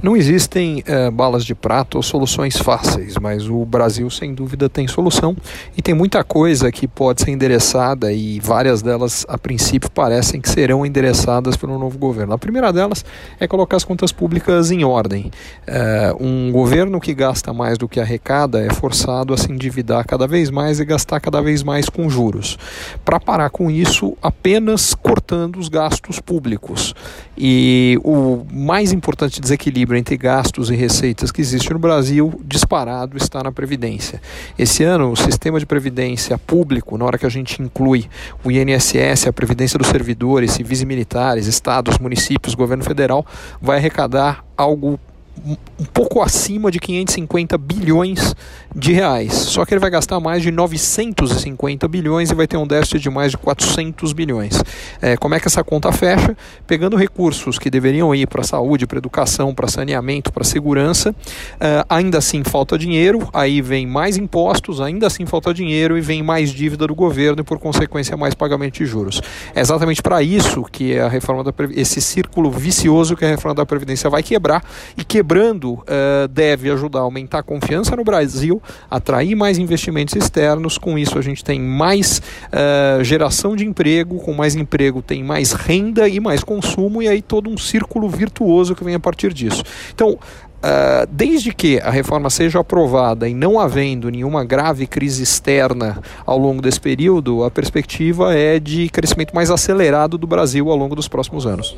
Não existem é, balas de prata ou soluções fáceis, mas o Brasil, sem dúvida, tem solução e tem muita coisa que pode ser endereçada e várias delas, a princípio, parecem que serão endereçadas pelo novo governo. A primeira delas é colocar as contas públicas em ordem. É, um governo que gasta mais do que arrecada é forçado a se endividar cada vez mais e gastar cada vez mais com juros. Para parar com isso, apenas cortando os gastos públicos. E o mais importante desequilíbrio entre gastos e receitas que existe no Brasil, disparado, está na Previdência. Esse ano, o sistema de previdência público, na hora que a gente inclui o INSS, a Previdência dos servidores, civis e militares, estados, municípios, governo federal, vai arrecadar algo um pouco acima de 550 bilhões de reais. Só que ele vai gastar mais de 950 bilhões e vai ter um déficit de mais de 400 bilhões. É, como é que essa conta fecha? Pegando recursos que deveriam ir para saúde, para educação, para saneamento, para segurança, é, ainda assim falta dinheiro, aí vem mais impostos, ainda assim falta dinheiro e vem mais dívida do governo e por consequência mais pagamento de juros. É exatamente para isso que a reforma da esse círculo vicioso que a reforma da previdência vai quebrar e quebrando uh, deve ajudar a aumentar a confiança no Brasil atrair mais investimentos externos. Com isso, a gente tem mais uh, geração de emprego, com mais emprego, tem mais renda e mais consumo, e aí todo um círculo virtuoso que vem a partir disso. Então, Uh, desde que a reforma seja aprovada e não havendo nenhuma grave crise externa ao longo desse período, a perspectiva é de crescimento mais acelerado do Brasil ao longo dos próximos anos.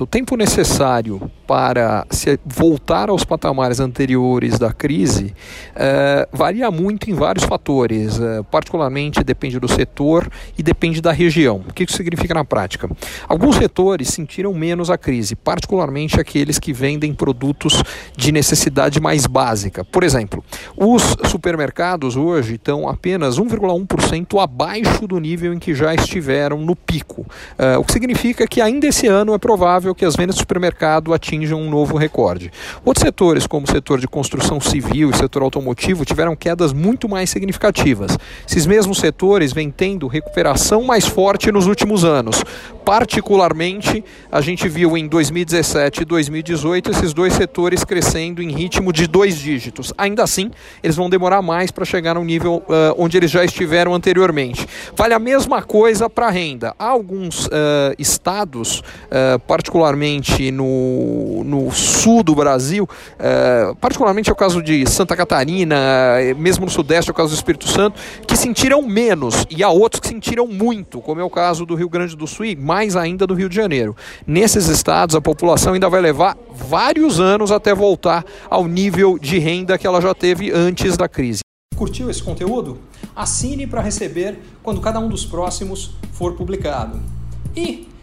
O tempo necessário para se voltar aos patamares anteriores da crise uh, varia muito em vários fatores, uh, particularmente depende do setor e depende da região. O que isso significa na prática? Alguns setores sentiram menos a crise, particularmente aqueles que vendem produtos de necessidade mais básica. Por exemplo, os supermercados hoje estão apenas 1,1% abaixo do nível em que já estiveram no pico, uh, o que significa que ainda esse ano é provável que as vendas do supermercado atinjam um novo recorde. Outros setores, como o setor de construção civil e setor automotivo, tiveram quedas muito mais significativas. Esses mesmos setores vêm tendo recuperação mais forte nos últimos anos. Particularmente, a gente viu em 2017 e 2018 esses dois setores crescendo em ritmo de dois dígitos. Ainda assim, eles vão demorar mais para chegar no nível uh, onde eles já estiveram anteriormente. Vale a mesma coisa para a renda. Há alguns uh, estados, uh, particularmente no no, sul do Brasil, é, particularmente é o caso de Santa Catarina, é, mesmo no sudeste é o caso do Espírito Santo, que sentiram menos, e há outros que sentiram muito, como é o caso do Rio Grande do Sul e mais ainda do Rio de Janeiro. Nesses estados, a população ainda vai levar vários anos até voltar ao nível de renda que ela já teve antes da crise. Curtiu esse conteúdo? Assine para receber quando cada um dos próximos for publicado. E